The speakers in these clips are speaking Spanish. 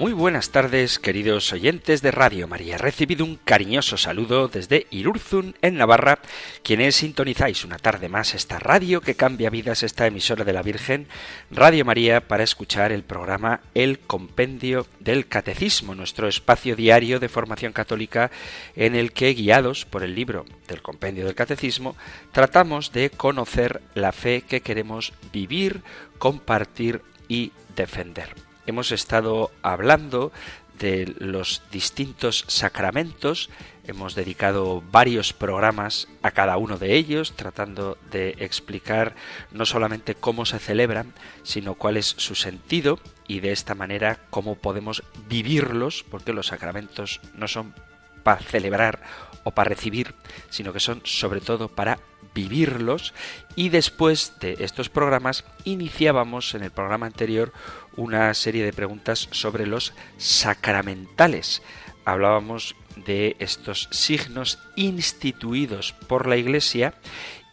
Muy buenas tardes, queridos oyentes de Radio María. Recibido un cariñoso saludo desde Irurzun, en Navarra, quienes sintonizáis una tarde más esta radio que cambia vidas, esta emisora de la Virgen, Radio María, para escuchar el programa El Compendio del Catecismo, nuestro espacio diario de formación católica en el que, guiados por el libro del Compendio del Catecismo, tratamos de conocer la fe que queremos vivir, compartir y defender hemos estado hablando de los distintos sacramentos, hemos dedicado varios programas a cada uno de ellos, tratando de explicar no solamente cómo se celebran, sino cuál es su sentido y de esta manera cómo podemos vivirlos, porque los sacramentos no son para celebrar o para recibir, sino que son sobre todo para vivirlos. Y después de estos programas iniciábamos en el programa anterior una serie de preguntas sobre los sacramentales. Hablábamos de estos signos instituidos por la Iglesia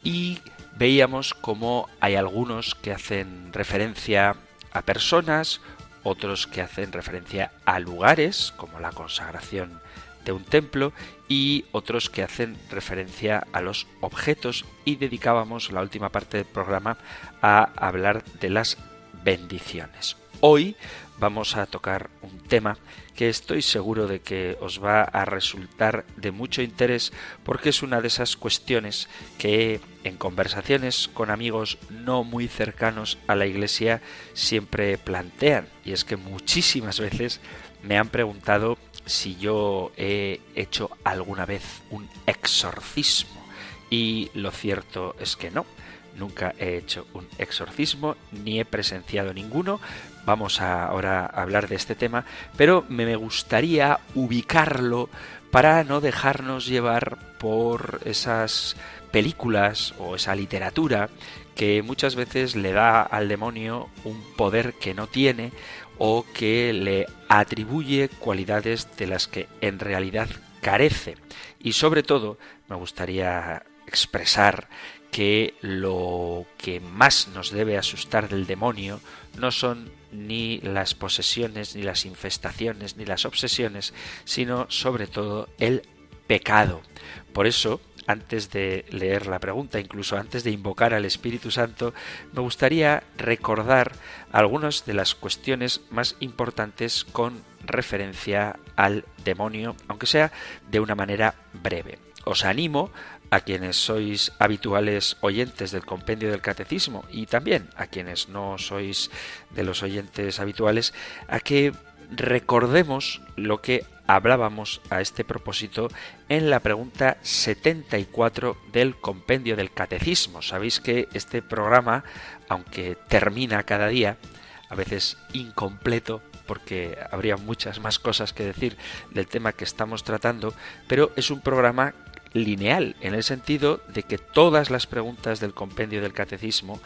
y veíamos cómo hay algunos que hacen referencia a personas, otros que hacen referencia a lugares, como la consagración de un templo, y otros que hacen referencia a los objetos y dedicábamos la última parte del programa a hablar de las bendiciones. Hoy vamos a tocar un tema que estoy seguro de que os va a resultar de mucho interés porque es una de esas cuestiones que en conversaciones con amigos no muy cercanos a la iglesia siempre plantean y es que muchísimas veces me han preguntado si yo he hecho alguna vez un exorcismo. Y lo cierto es que no. Nunca he hecho un exorcismo, ni he presenciado ninguno. Vamos a ahora a hablar de este tema, pero me gustaría ubicarlo para no dejarnos llevar por esas películas o esa literatura que muchas veces le da al demonio un poder que no tiene o que le atribuye cualidades de las que en realidad carece. Y sobre todo me gustaría expresar que lo que más nos debe asustar del demonio no son ni las posesiones, ni las infestaciones, ni las obsesiones, sino sobre todo el pecado. Por eso antes de leer la pregunta, incluso antes de invocar al Espíritu Santo, me gustaría recordar algunas de las cuestiones más importantes con referencia al demonio, aunque sea de una manera breve. Os animo a quienes sois habituales oyentes del compendio del catecismo y también a quienes no sois de los oyentes habituales a que recordemos lo que hablábamos a este propósito en la pregunta 74 del compendio del catecismo. Sabéis que este programa, aunque termina cada día, a veces incompleto, porque habría muchas más cosas que decir del tema que estamos tratando, pero es un programa lineal, en el sentido de que todas las preguntas del compendio del catecismo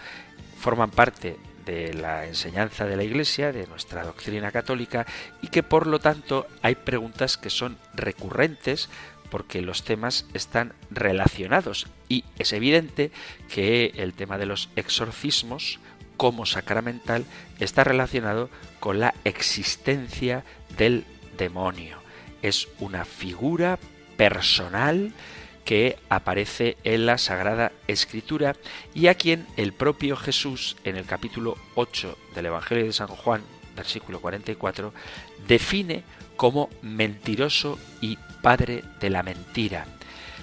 forman parte de la enseñanza de la Iglesia, de nuestra doctrina católica, y que por lo tanto hay preguntas que son recurrentes porque los temas están relacionados y es evidente que el tema de los exorcismos como sacramental está relacionado con la existencia del demonio. Es una figura personal que aparece en la Sagrada Escritura y a quien el propio Jesús en el capítulo 8 del Evangelio de San Juan, versículo 44, define como mentiroso y padre de la mentira.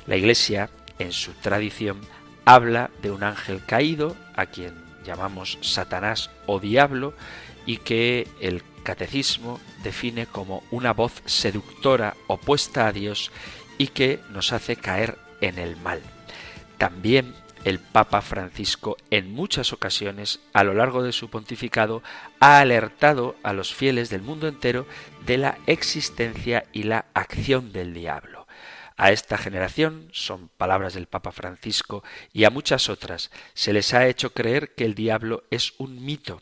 La Iglesia, en su tradición, habla de un ángel caído, a quien llamamos Satanás o diablo, y que el catecismo define como una voz seductora opuesta a Dios y que nos hace caer en el mal. También el Papa Francisco en muchas ocasiones a lo largo de su pontificado ha alertado a los fieles del mundo entero de la existencia y la acción del diablo. A esta generación, son palabras del Papa Francisco, y a muchas otras, se les ha hecho creer que el diablo es un mito,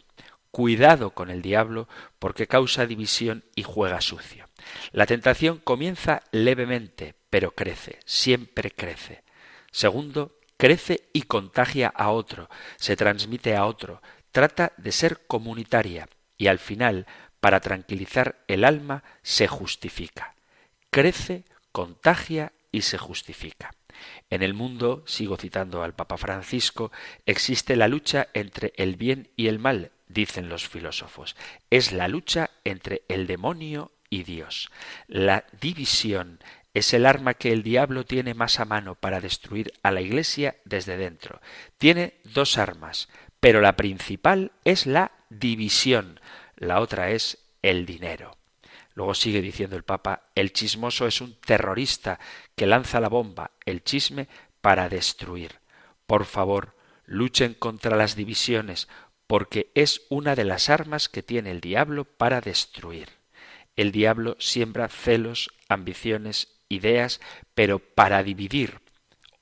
Cuidado con el diablo porque causa división y juega sucio. La tentación comienza levemente, pero crece, siempre crece. Segundo, crece y contagia a otro, se transmite a otro, trata de ser comunitaria y al final, para tranquilizar el alma, se justifica. Crece, contagia y se justifica. En el mundo, sigo citando al Papa Francisco, existe la lucha entre el bien y el mal, dicen los filósofos. Es la lucha entre el demonio y Dios. La división es el arma que el diablo tiene más a mano para destruir a la Iglesia desde dentro. Tiene dos armas, pero la principal es la división, la otra es el dinero. Luego sigue diciendo el Papa, el chismoso es un terrorista que lanza la bomba, el chisme, para destruir. Por favor, luchen contra las divisiones, porque es una de las armas que tiene el diablo para destruir. El diablo siembra celos, ambiciones, ideas, pero para dividir,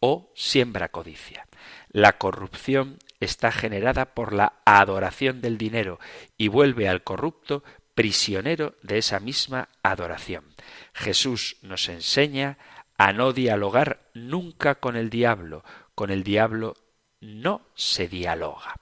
o siembra codicia. La corrupción está generada por la adoración del dinero y vuelve al corrupto prisionero de esa misma adoración. Jesús nos enseña a no dialogar nunca con el diablo. Con el diablo no se dialoga.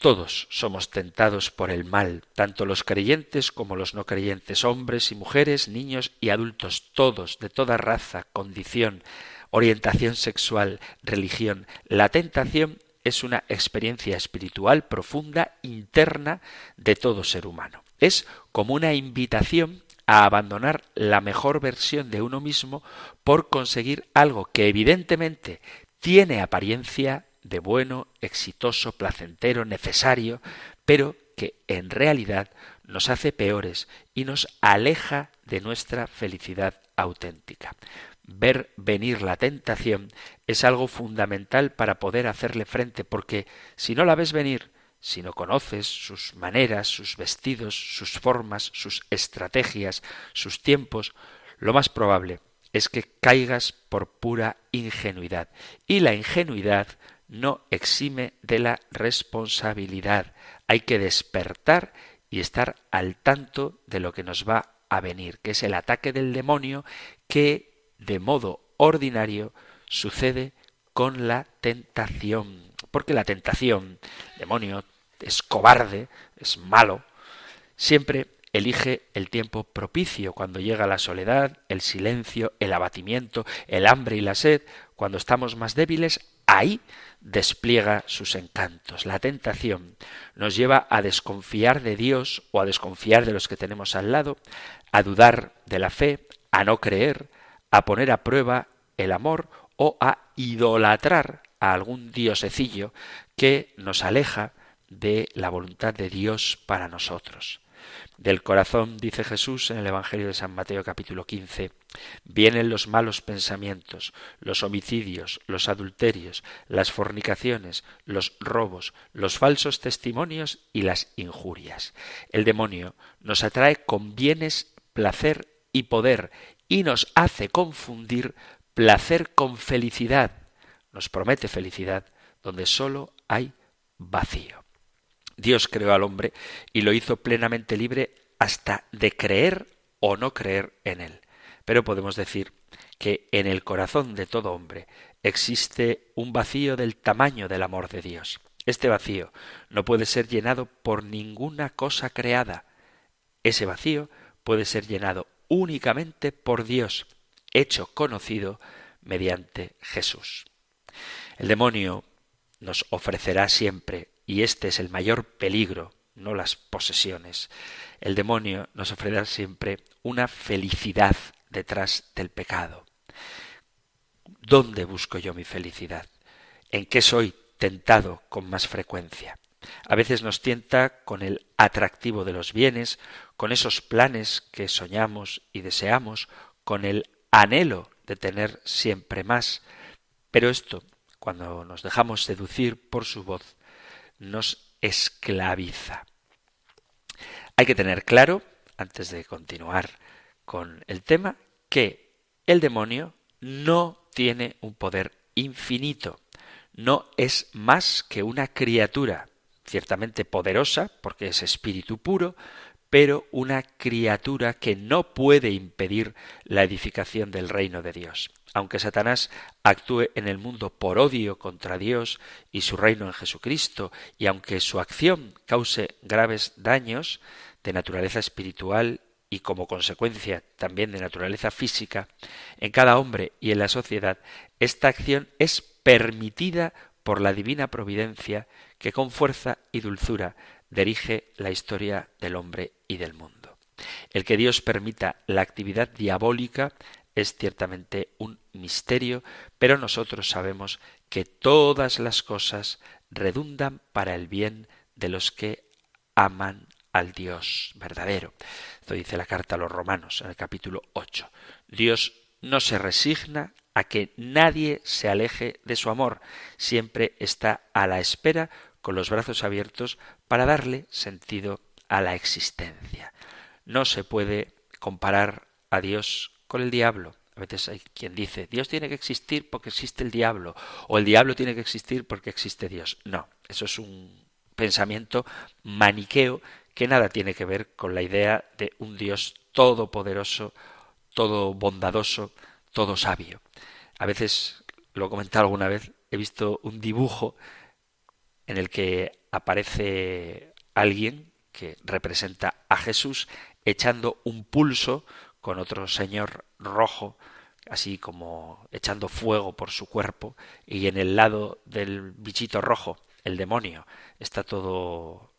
Todos somos tentados por el mal, tanto los creyentes como los no creyentes, hombres y mujeres, niños y adultos, todos, de toda raza, condición, orientación sexual, religión. La tentación es una experiencia espiritual profunda, interna, de todo ser humano. Es como una invitación a abandonar la mejor versión de uno mismo por conseguir algo que evidentemente tiene apariencia de bueno, exitoso, placentero, necesario, pero que en realidad nos hace peores y nos aleja de nuestra felicidad auténtica. Ver venir la tentación es algo fundamental para poder hacerle frente, porque si no la ves venir, si no conoces sus maneras, sus vestidos, sus formas, sus estrategias, sus tiempos, lo más probable es que caigas por pura ingenuidad. Y la ingenuidad no exime de la responsabilidad. Hay que despertar y estar al tanto de lo que nos va a venir, que es el ataque del demonio que de modo ordinario sucede con la tentación. Porque la tentación, demonio, es cobarde, es malo, siempre elige el tiempo propicio, cuando llega la soledad, el silencio, el abatimiento, el hambre y la sed, cuando estamos más débiles, ahí despliega sus encantos. La tentación nos lleva a desconfiar de Dios o a desconfiar de los que tenemos al lado, a dudar de la fe, a no creer, a poner a prueba el amor o a idolatrar a algún diosecillo que nos aleja de la voluntad de Dios para nosotros. Del corazón, dice Jesús en el Evangelio de San Mateo capítulo 15, vienen los malos pensamientos, los homicidios, los adulterios, las fornicaciones, los robos, los falsos testimonios y las injurias. El demonio nos atrae con bienes, placer y poder y nos hace confundir placer con felicidad. Nos promete felicidad donde sólo hay vacío. Dios creó al hombre y lo hizo plenamente libre hasta de creer o no creer en él. Pero podemos decir que en el corazón de todo hombre existe un vacío del tamaño del amor de Dios. Este vacío no puede ser llenado por ninguna cosa creada. Ese vacío puede ser llenado únicamente por Dios, hecho conocido mediante Jesús. El demonio nos ofrecerá siempre y este es el mayor peligro, no las posesiones. El demonio nos ofrecerá siempre una felicidad detrás del pecado. ¿Dónde busco yo mi felicidad? ¿En qué soy tentado con más frecuencia? A veces nos tienta con el atractivo de los bienes, con esos planes que soñamos y deseamos, con el anhelo de tener siempre más. Pero esto, cuando nos dejamos seducir por su voz, nos esclaviza. Hay que tener claro, antes de continuar con el tema, que el demonio no tiene un poder infinito, no es más que una criatura ciertamente poderosa, porque es espíritu puro, pero una criatura que no puede impedir la edificación del reino de Dios. Aunque Satanás actúe en el mundo por odio contra Dios y su reino en Jesucristo, y aunque su acción cause graves daños de naturaleza espiritual y como consecuencia también de naturaleza física, en cada hombre y en la sociedad, esta acción es permitida por la divina providencia que con fuerza y dulzura dirige la historia del hombre y del mundo. El que Dios permita la actividad diabólica es ciertamente un misterio, pero nosotros sabemos que todas las cosas redundan para el bien de los que aman al Dios verdadero. Esto dice la carta a los romanos en el capítulo 8. Dios no se resigna a que nadie se aleje de su amor, siempre está a la espera con los brazos abiertos para darle sentido a la existencia. No se puede comparar a Dios con el diablo. A veces hay quien dice, Dios tiene que existir porque existe el diablo, o el diablo tiene que existir porque existe Dios. No, eso es un pensamiento maniqueo que nada tiene que ver con la idea de un Dios todopoderoso, todo bondadoso, todo sabio. A veces, lo he comentado alguna vez, he visto un dibujo en el que aparece alguien que representa a Jesús echando un pulso con otro señor rojo, así como echando fuego por su cuerpo, y en el lado del bichito rojo, el demonio, está todo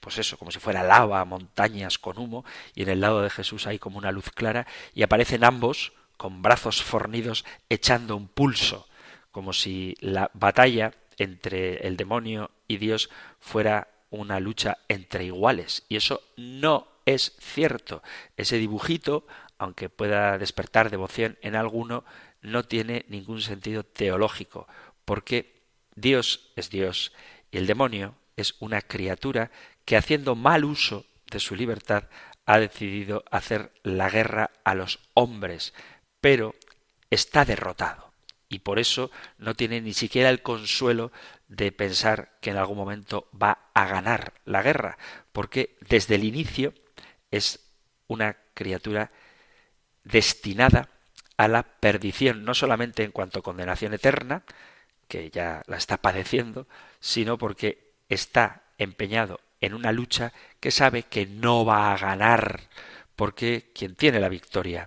pues eso, como si fuera lava, montañas con humo, y en el lado de Jesús hay como una luz clara, y aparecen ambos con brazos fornidos echando un pulso, como si la batalla entre el demonio y Dios fuera una lucha entre iguales. Y eso no es cierto. Ese dibujito, aunque pueda despertar devoción en alguno, no tiene ningún sentido teológico, porque Dios es Dios y el demonio es una criatura que haciendo mal uso de su libertad ha decidido hacer la guerra a los hombres, pero está derrotado y por eso no tiene ni siquiera el consuelo de pensar que en algún momento va a ganar la guerra, porque desde el inicio es una criatura destinada a la perdición, no solamente en cuanto a condenación eterna, que ya la está padeciendo, sino porque está empeñado en una lucha que sabe que no va a ganar, porque quien tiene la victoria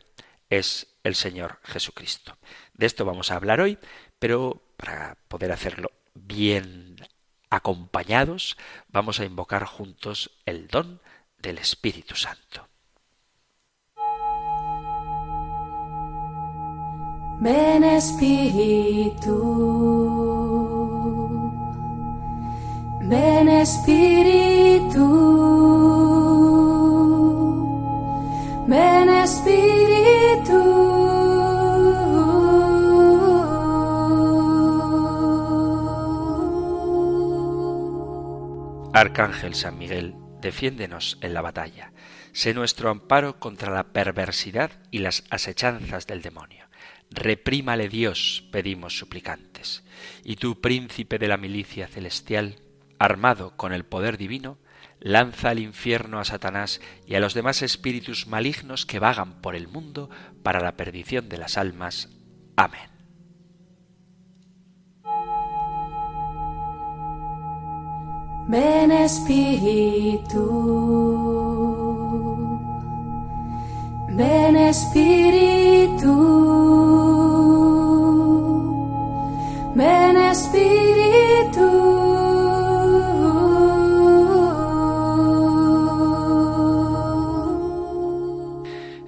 es el Señor Jesucristo. De esto vamos a hablar hoy, pero para poder hacerlo bien acompañados, vamos a invocar juntos el don del Espíritu Santo. Ven Espíritu, ven Espíritu, ven Espíritu. Arcángel San Miguel, defiéndenos en la batalla. Sé nuestro amparo contra la perversidad y las asechanzas del demonio. Reprímale Dios, pedimos suplicantes. Y tú, príncipe de la milicia celestial, armado con el poder divino, lanza al infierno a Satanás y a los demás espíritus malignos que vagan por el mundo para la perdición de las almas. Amén. Ven Espíritu, ven Espíritu, ven Espíritu.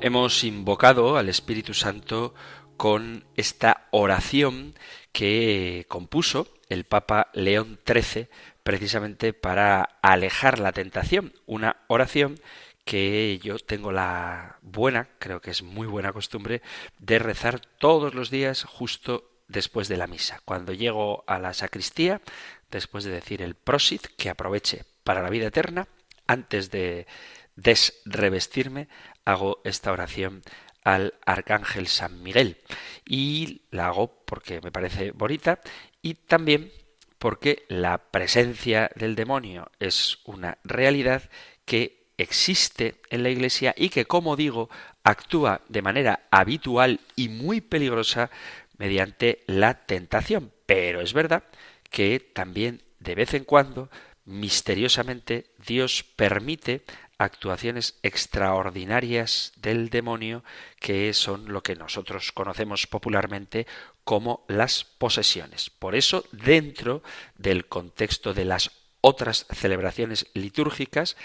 Hemos invocado al Espíritu Santo con esta oración que compuso el Papa León XIII precisamente para alejar la tentación. Una oración que yo tengo la buena, creo que es muy buena costumbre, de rezar todos los días justo después de la misa. Cuando llego a la sacristía, después de decir el prosit, que aproveche para la vida eterna, antes de desrevestirme, hago esta oración al Arcángel San Miguel. Y la hago porque me parece bonita y también porque la presencia del demonio es una realidad que existe en la Iglesia y que, como digo, actúa de manera habitual y muy peligrosa mediante la tentación. Pero es verdad que también de vez en cuando, misteriosamente, Dios permite actuaciones extraordinarias del demonio que son lo que nosotros conocemos popularmente como las posesiones. Por eso, dentro del contexto de las otras celebraciones litúrgicas,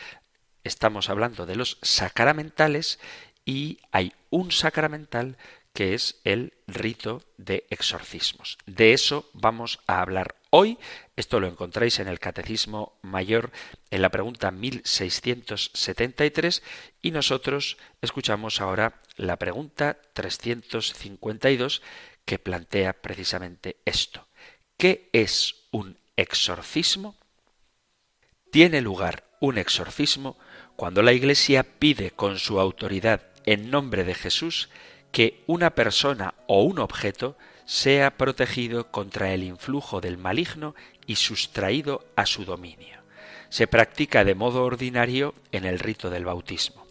estamos hablando de los sacramentales y hay un sacramental que es el rito de exorcismos. De eso vamos a hablar hoy. Esto lo encontráis en el Catecismo Mayor en la pregunta 1673 y nosotros escuchamos ahora la pregunta 352 que plantea precisamente esto. ¿Qué es un exorcismo? Tiene lugar un exorcismo cuando la Iglesia pide con su autoridad en nombre de Jesús que una persona o un objeto sea protegido contra el influjo del maligno y sustraído a su dominio. Se practica de modo ordinario en el rito del bautismo.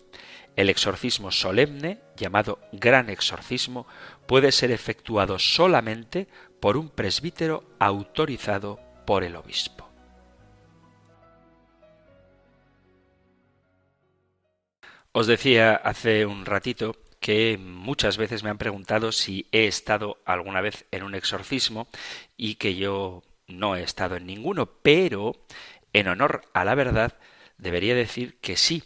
El exorcismo solemne, llamado gran exorcismo, puede ser efectuado solamente por un presbítero autorizado por el obispo. Os decía hace un ratito que muchas veces me han preguntado si he estado alguna vez en un exorcismo y que yo no he estado en ninguno, pero en honor a la verdad debería decir que sí.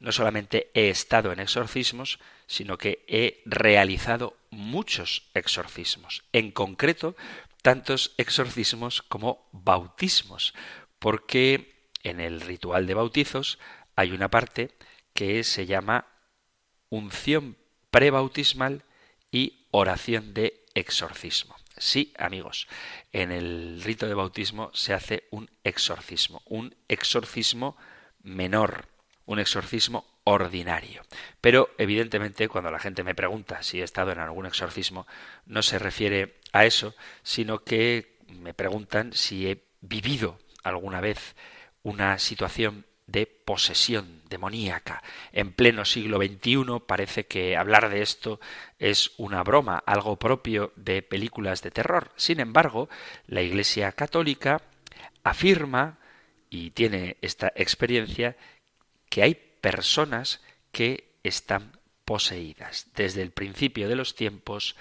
No solamente he estado en exorcismos, sino que he realizado muchos exorcismos. En concreto, tantos exorcismos como bautismos, porque en el ritual de bautizos hay una parte que se llama unción prebautismal y oración de exorcismo. Sí, amigos, en el rito de bautismo se hace un exorcismo, un exorcismo menor, un exorcismo ordinario. Pero evidentemente cuando la gente me pregunta si he estado en algún exorcismo, no se refiere a eso, sino que me preguntan si he vivido alguna vez una situación de posesión demoníaca. En pleno siglo XXI parece que hablar de esto es una broma, algo propio de películas de terror. Sin embargo, la Iglesia Católica afirma, y tiene esta experiencia, que hay personas que están poseídas. Desde el principio de los tiempos,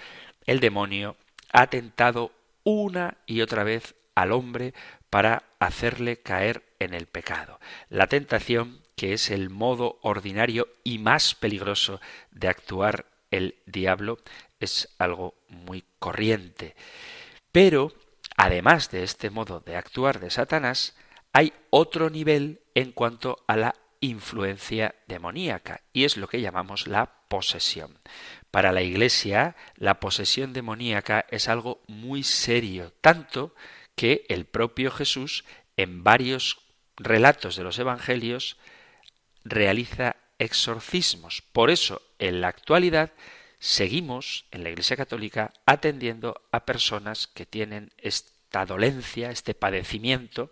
el demonio ha tentado una y otra vez al hombre para hacerle caer en el pecado. La tentación, que es el modo ordinario y más peligroso de actuar el diablo, es algo muy corriente. Pero, además de este modo de actuar de Satanás, hay otro nivel en cuanto a la influencia demoníaca, y es lo que llamamos la posesión. Para la Iglesia, la posesión demoníaca es algo muy serio, tanto que el propio Jesús en varios relatos de los Evangelios realiza exorcismos. Por eso, en la actualidad, seguimos en la Iglesia Católica atendiendo a personas que tienen esta dolencia, este padecimiento,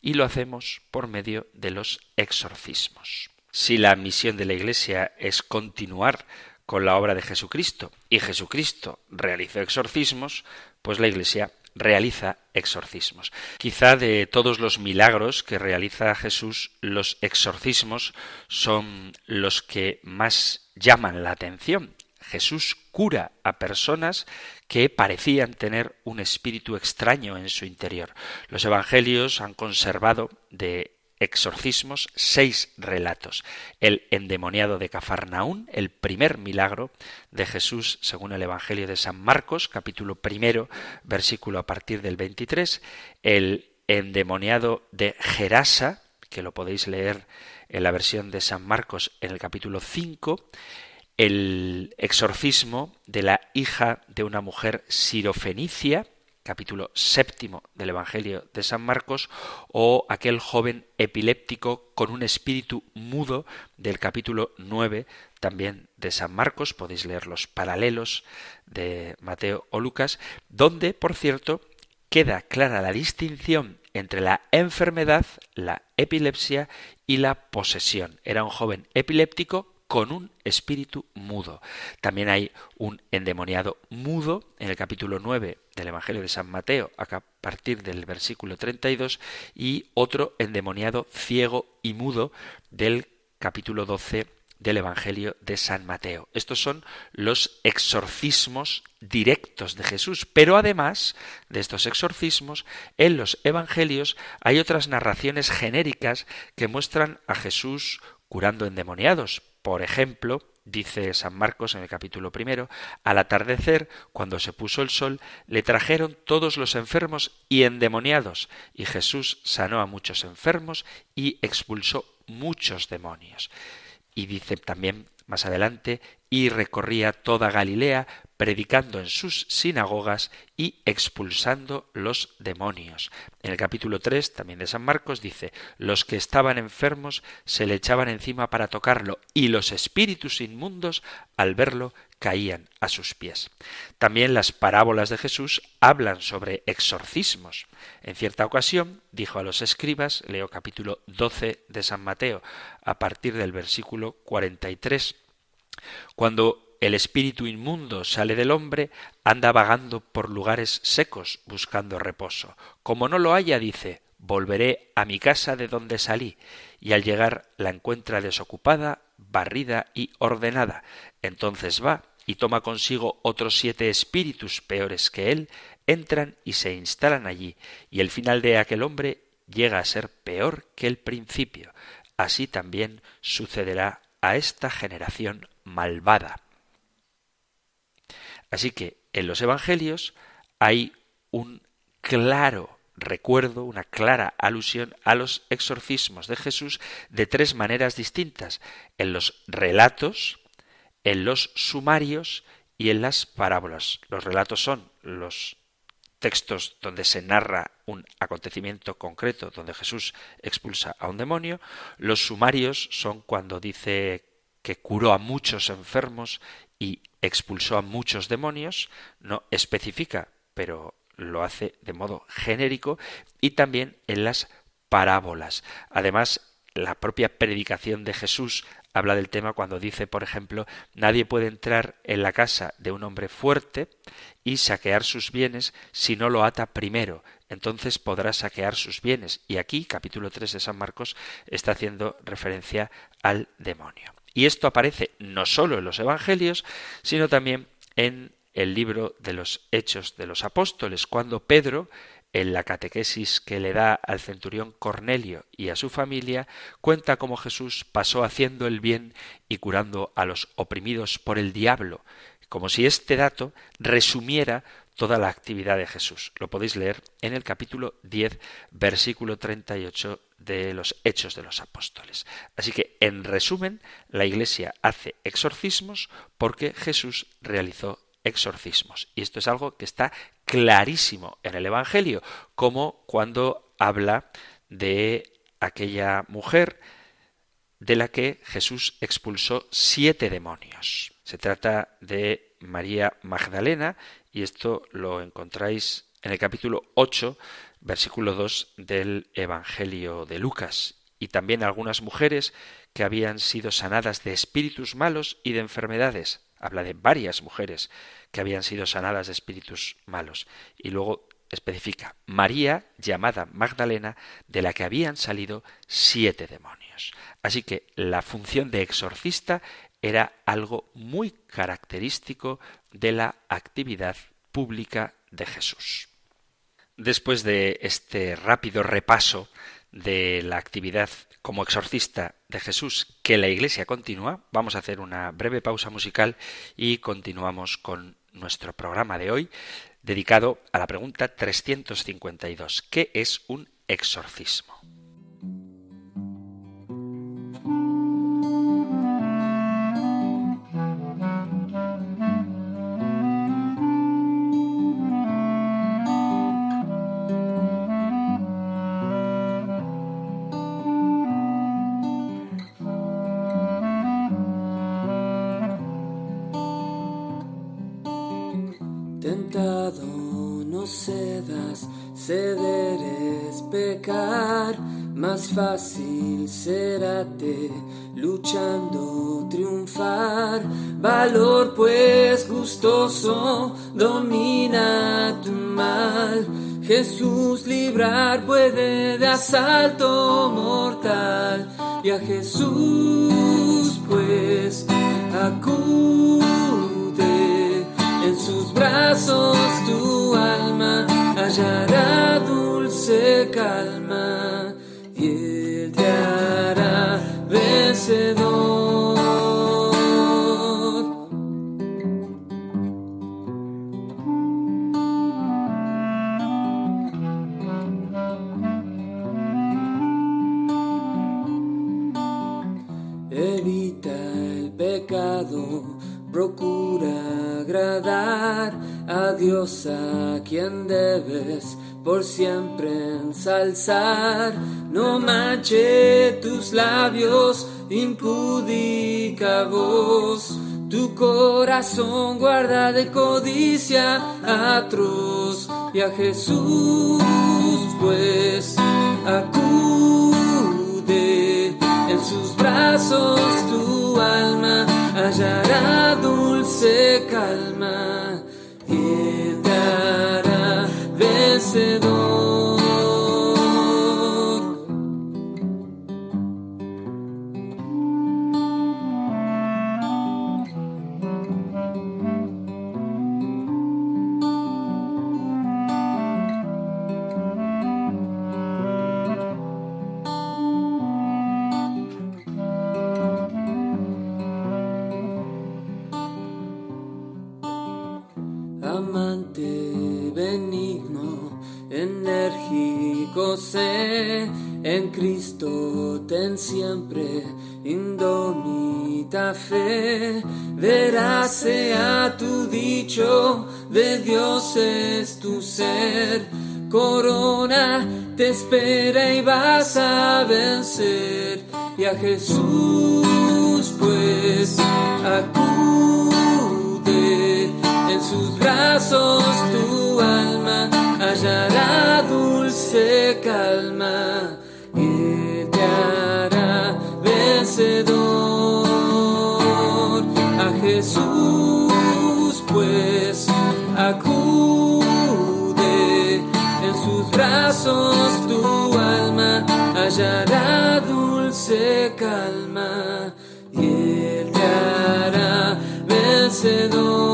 y lo hacemos por medio de los exorcismos. Si la misión de la Iglesia es continuar con la obra de Jesucristo y Jesucristo realizó exorcismos, pues la Iglesia realiza exorcismos. Quizá de todos los milagros que realiza Jesús, los exorcismos son los que más llaman la atención. Jesús cura a personas que parecían tener un espíritu extraño en su interior. Los evangelios han conservado de exorcismos seis relatos. El endemoniado de Cafarnaún, el primer milagro de Jesús según el Evangelio de San Marcos, capítulo primero, versículo a partir del 23. El endemoniado de Gerasa, que lo podéis leer en la versión de San Marcos en el capítulo 5. El exorcismo de la hija de una mujer sirofenicia, capítulo séptimo del Evangelio de San Marcos, o aquel joven epiléptico con un espíritu mudo del capítulo nueve también de San Marcos, podéis leer los paralelos de Mateo o Lucas, donde, por cierto, queda clara la distinción entre la enfermedad, la epilepsia y la posesión. Era un joven epiléptico con un espíritu mudo. También hay un endemoniado mudo en el capítulo 9 del Evangelio de San Mateo, a partir del versículo 32, y otro endemoniado ciego y mudo del capítulo 12 del Evangelio de San Mateo. Estos son los exorcismos directos de Jesús, pero además de estos exorcismos, en los Evangelios hay otras narraciones genéricas que muestran a Jesús curando endemoniados. Por ejemplo, dice San Marcos en el capítulo primero, al atardecer, cuando se puso el sol, le trajeron todos los enfermos y endemoniados, y Jesús sanó a muchos enfermos y expulsó muchos demonios. Y dice también más adelante, y recorría toda Galilea, predicando en sus sinagogas y expulsando los demonios. En el capítulo 3, también de San Marcos, dice, los que estaban enfermos se le echaban encima para tocarlo, y los espíritus inmundos, al verlo, caían a sus pies. También las parábolas de Jesús hablan sobre exorcismos. En cierta ocasión dijo a los escribas, leo capítulo 12 de San Mateo, a partir del versículo 43, cuando el espíritu inmundo sale del hombre, anda vagando por lugares secos buscando reposo. Como no lo haya, dice, volveré a mi casa de donde salí, y al llegar la encuentra desocupada, barrida y ordenada. Entonces va y toma consigo otros siete espíritus peores que él, entran y se instalan allí, y el final de aquel hombre llega a ser peor que el principio. Así también sucederá a esta generación malvada. Así que en los Evangelios hay un claro recuerdo, una clara alusión a los exorcismos de Jesús de tres maneras distintas, en los relatos, en los sumarios y en las parábolas. Los relatos son los textos donde se narra un acontecimiento concreto, donde Jesús expulsa a un demonio. Los sumarios son cuando dice que curó a muchos enfermos y expulsó a muchos demonios. No especifica, pero lo hace de modo genérico. Y también en las parábolas. Además, la propia predicación de Jesús habla del tema cuando dice, por ejemplo, nadie puede entrar en la casa de un hombre fuerte y saquear sus bienes si no lo ata primero. Entonces podrá saquear sus bienes. Y aquí, capítulo 3 de San Marcos, está haciendo referencia al demonio. Y esto aparece no solo en los Evangelios, sino también en el libro de los Hechos de los Apóstoles, cuando Pedro en la catequesis que le da al centurión Cornelio y a su familia, cuenta cómo Jesús pasó haciendo el bien y curando a los oprimidos por el diablo, como si este dato resumiera toda la actividad de Jesús. Lo podéis leer en el capítulo 10, versículo 38 de los Hechos de los Apóstoles. Así que, en resumen, la Iglesia hace exorcismos porque Jesús realizó exorcismos. Y esto es algo que está clarísimo en el Evangelio, como cuando habla de aquella mujer de la que Jesús expulsó siete demonios. Se trata de María Magdalena y esto lo encontráis en el capítulo 8, versículo 2 del Evangelio de Lucas. Y también algunas mujeres que habían sido sanadas de espíritus malos y de enfermedades habla de varias mujeres que habían sido sanadas de espíritus malos. Y luego especifica María, llamada Magdalena, de la que habían salido siete demonios. Así que la función de exorcista era algo muy característico de la actividad pública de Jesús. Después de este rápido repaso de la actividad como exorcista de Jesús que la Iglesia continúa, vamos a hacer una breve pausa musical y continuamos con nuestro programa de hoy dedicado a la pregunta 352. ¿Qué es un exorcismo? Fácil será te luchando triunfar. Valor pues gustoso domina tu mal. Jesús librar puede de asalto mortal y a Jesús pues acude en sus brazos tu alma hallará dulce calma ensalzar. No manche tus labios, impudica voz. Tu corazón guarda de codicia atroz y a Jesús pues acude en sus brazos tu alma hallará dulce calma y te hará vencedor. Siempre indomita fe. Verás sea tu dicho, de Dios es tu ser. Corona te espera y vas a vencer. Y a Jesús pues acude en sus brazos tu alma hallará dulce calma vencedor a Jesús pues acude. En sus brazos tu alma hallará dulce calma y él te hará vencedor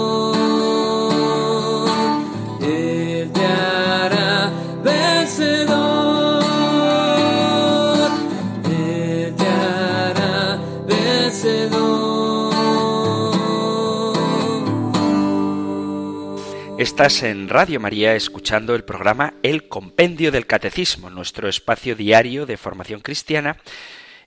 Estás en Radio María escuchando el programa El Compendio del Catecismo, nuestro espacio diario de formación cristiana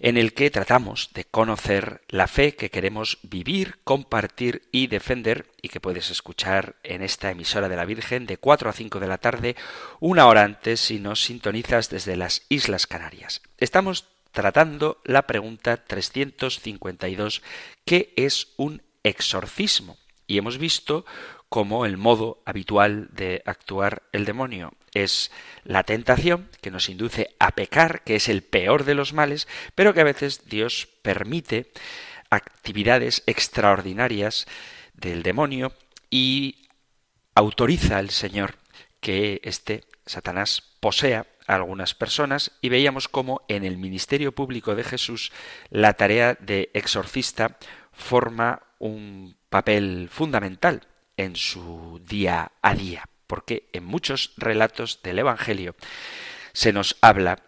en el que tratamos de conocer la fe que queremos vivir, compartir y defender y que puedes escuchar en esta emisora de la Virgen de 4 a 5 de la tarde, una hora antes si nos sintonizas desde las Islas Canarias. Estamos tratando la pregunta 352, ¿qué es un exorcismo? Y hemos visto cómo el modo habitual de actuar el demonio. Es la tentación que nos induce a pecar, que es el peor de los males, pero que a veces Dios permite actividades extraordinarias del demonio y autoriza al Señor que este Satanás posea a algunas personas. Y veíamos cómo en el ministerio público de Jesús la tarea de exorcista forma un papel fundamental en su día a día, porque en muchos relatos del Evangelio se nos habla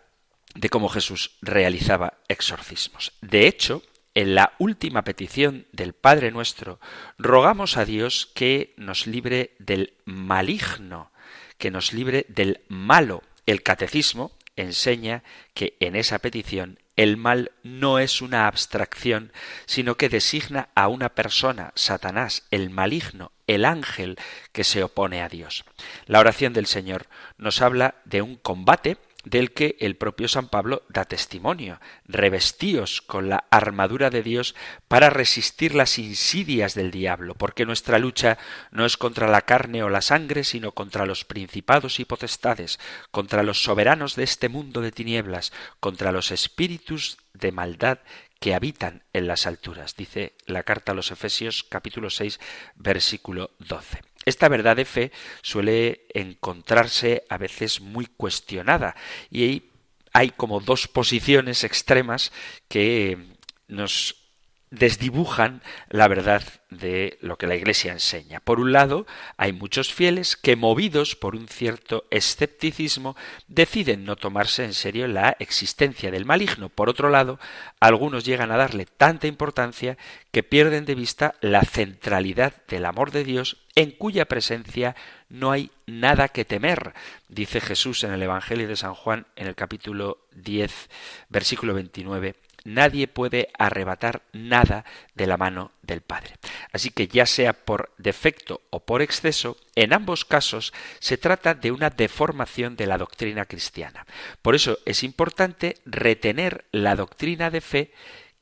de cómo Jesús realizaba exorcismos. De hecho, en la última petición del Padre nuestro, rogamos a Dios que nos libre del maligno, que nos libre del malo. El catecismo enseña que en esa petición el mal no es una abstracción, sino que designa a una persona, Satanás, el maligno, el ángel que se opone a Dios. La oración del Señor nos habla de un combate del que el propio San Pablo da testimonio. Revestíos con la armadura de Dios para resistir las insidias del diablo, porque nuestra lucha no es contra la carne o la sangre, sino contra los principados y potestades, contra los soberanos de este mundo de tinieblas, contra los espíritus de maldad que habitan en las alturas, dice la carta a los Efesios capítulo 6 versículo 12. Esta verdad de fe suele encontrarse a veces muy cuestionada y hay como dos posiciones extremas que nos desdibujan la verdad de lo que la Iglesia enseña. Por un lado, hay muchos fieles que, movidos por un cierto escepticismo, deciden no tomarse en serio la existencia del maligno. Por otro lado, algunos llegan a darle tanta importancia que pierden de vista la centralidad del amor de Dios en cuya presencia no hay nada que temer, dice Jesús en el Evangelio de San Juan en el capítulo 10, versículo 29 nadie puede arrebatar nada de la mano del Padre. Así que ya sea por defecto o por exceso, en ambos casos se trata de una deformación de la doctrina cristiana. Por eso es importante retener la doctrina de fe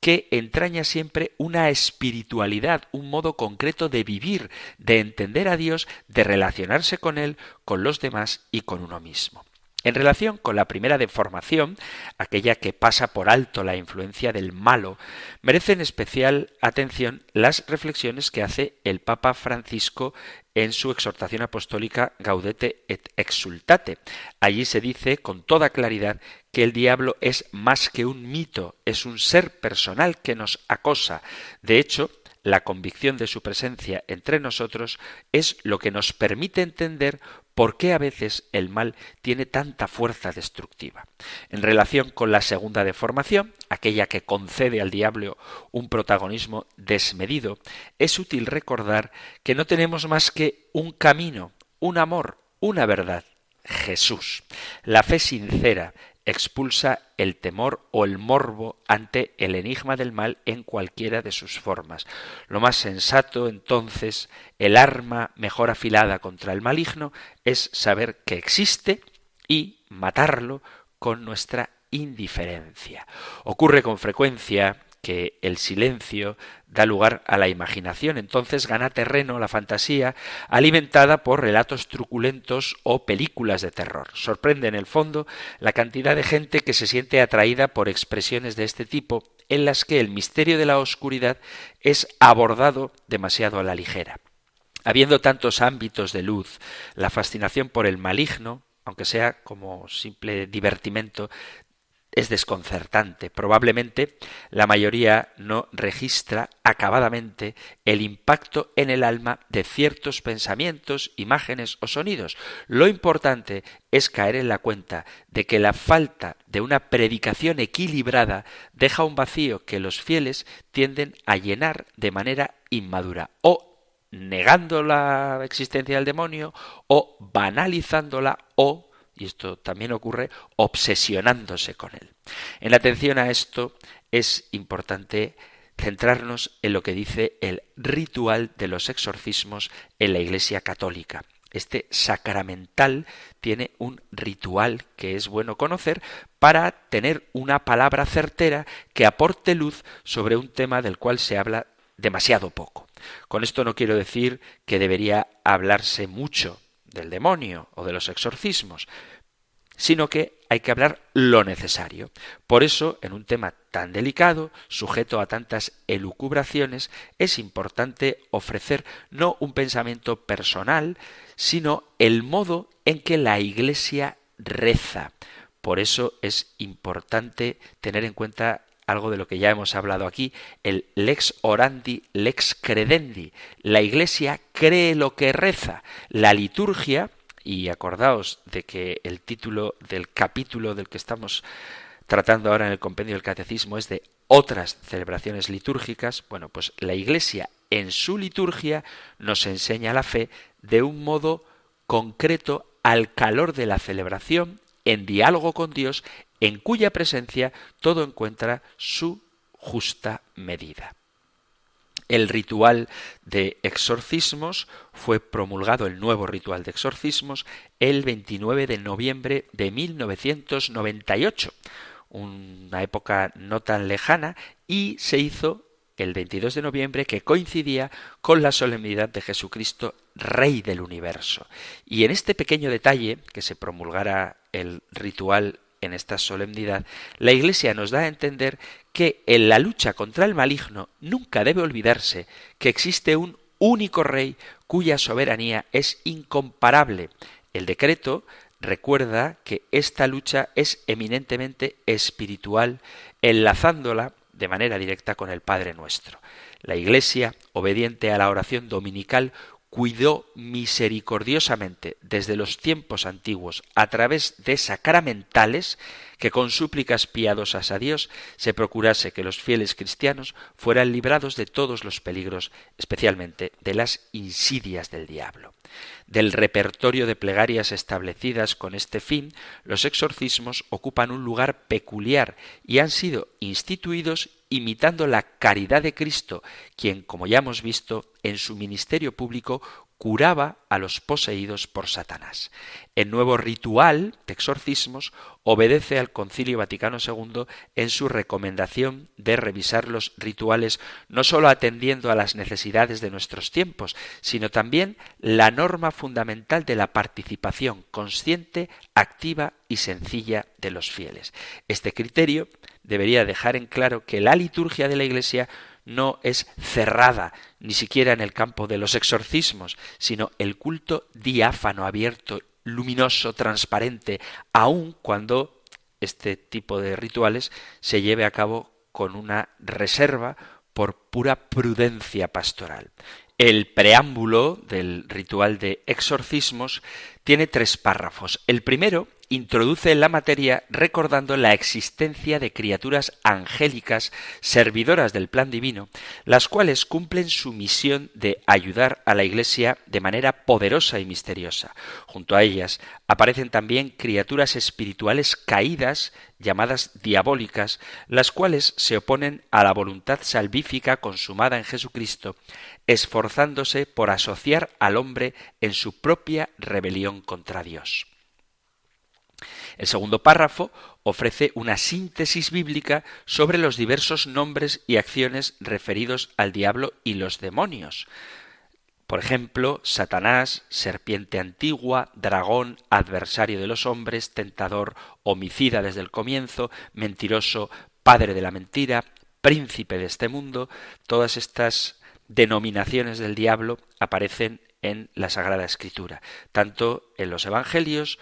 que entraña siempre una espiritualidad, un modo concreto de vivir, de entender a Dios, de relacionarse con Él, con los demás y con uno mismo. En relación con la primera deformación, aquella que pasa por alto la influencia del malo, merecen especial atención las reflexiones que hace el Papa Francisco en su exhortación apostólica Gaudete et Exultate. Allí se dice con toda claridad que el diablo es más que un mito, es un ser personal que nos acosa. De hecho, la convicción de su presencia entre nosotros es lo que nos permite entender por qué a veces el mal tiene tanta fuerza destructiva. En relación con la segunda deformación, aquella que concede al diablo un protagonismo desmedido, es útil recordar que no tenemos más que un camino, un amor, una verdad, Jesús. La fe sincera expulsa el temor o el morbo ante el enigma del mal en cualquiera de sus formas. Lo más sensato, entonces, el arma mejor afilada contra el maligno, es saber que existe y matarlo con nuestra indiferencia. Ocurre con frecuencia que el silencio da lugar a la imaginación, entonces gana terreno la fantasía alimentada por relatos truculentos o películas de terror. Sorprende en el fondo la cantidad de gente que se siente atraída por expresiones de este tipo en las que el misterio de la oscuridad es abordado demasiado a la ligera. Habiendo tantos ámbitos de luz, la fascinación por el maligno, aunque sea como simple divertimento, es desconcertante. Probablemente la mayoría no registra acabadamente el impacto en el alma de ciertos pensamientos, imágenes o sonidos. Lo importante es caer en la cuenta de que la falta de una predicación equilibrada deja un vacío que los fieles tienden a llenar de manera inmadura o negando la existencia del demonio o banalizándola o y esto también ocurre obsesionándose con él. En atención a esto es importante centrarnos en lo que dice el ritual de los exorcismos en la Iglesia Católica. Este sacramental tiene un ritual que es bueno conocer para tener una palabra certera que aporte luz sobre un tema del cual se habla demasiado poco. Con esto no quiero decir que debería hablarse mucho del demonio o de los exorcismos, sino que hay que hablar lo necesario. Por eso, en un tema tan delicado, sujeto a tantas elucubraciones, es importante ofrecer no un pensamiento personal, sino el modo en que la Iglesia reza. Por eso es importante tener en cuenta algo de lo que ya hemos hablado aquí, el lex orandi, lex credendi. La Iglesia cree lo que reza. La liturgia, y acordaos de que el título del capítulo del que estamos tratando ahora en el compendio del catecismo es de otras celebraciones litúrgicas, bueno, pues la Iglesia en su liturgia nos enseña la fe de un modo concreto al calor de la celebración, en diálogo con Dios, en cuya presencia todo encuentra su justa medida. El ritual de exorcismos fue promulgado, el nuevo ritual de exorcismos, el 29 de noviembre de 1998, una época no tan lejana, y se hizo el 22 de noviembre que coincidía con la solemnidad de Jesucristo, Rey del universo. Y en este pequeño detalle, que se promulgara el ritual en esta solemnidad, la Iglesia nos da a entender que en la lucha contra el maligno nunca debe olvidarse que existe un único rey cuya soberanía es incomparable. El decreto recuerda que esta lucha es eminentemente espiritual, enlazándola de manera directa con el Padre nuestro. La Iglesia, obediente a la oración dominical, cuidó misericordiosamente desde los tiempos antiguos a través de sacramentales que con súplicas piadosas a Dios se procurase que los fieles cristianos fueran librados de todos los peligros, especialmente de las insidias del diablo. Del repertorio de plegarias establecidas con este fin, los exorcismos ocupan un lugar peculiar y han sido instituidos imitando la caridad de Cristo, quien, como ya hemos visto, en su ministerio público curaba a los poseídos por Satanás. El nuevo ritual de exorcismos obedece al Concilio Vaticano II en su recomendación de revisar los rituales no sólo atendiendo a las necesidades de nuestros tiempos, sino también la norma fundamental de la participación consciente, activa y sencilla de los fieles. Este criterio debería dejar en claro que la liturgia de la Iglesia no es cerrada, ni siquiera en el campo de los exorcismos, sino el culto diáfano, abierto, luminoso, transparente, aun cuando este tipo de rituales se lleve a cabo con una reserva por pura prudencia pastoral. El preámbulo del ritual de exorcismos tiene tres párrafos. El primero introduce la materia recordando la existencia de criaturas angélicas servidoras del plan divino, las cuales cumplen su misión de ayudar a la Iglesia de manera poderosa y misteriosa. Junto a ellas aparecen también criaturas espirituales caídas llamadas diabólicas, las cuales se oponen a la voluntad salvífica consumada en Jesucristo, esforzándose por asociar al hombre en su propia rebelión contra Dios. El segundo párrafo ofrece una síntesis bíblica sobre los diversos nombres y acciones referidos al diablo y los demonios. Por ejemplo, Satanás, serpiente antigua, dragón, adversario de los hombres, tentador, homicida desde el comienzo, mentiroso, padre de la mentira, príncipe de este mundo, todas estas denominaciones del diablo aparecen en la Sagrada Escritura, tanto en los Evangelios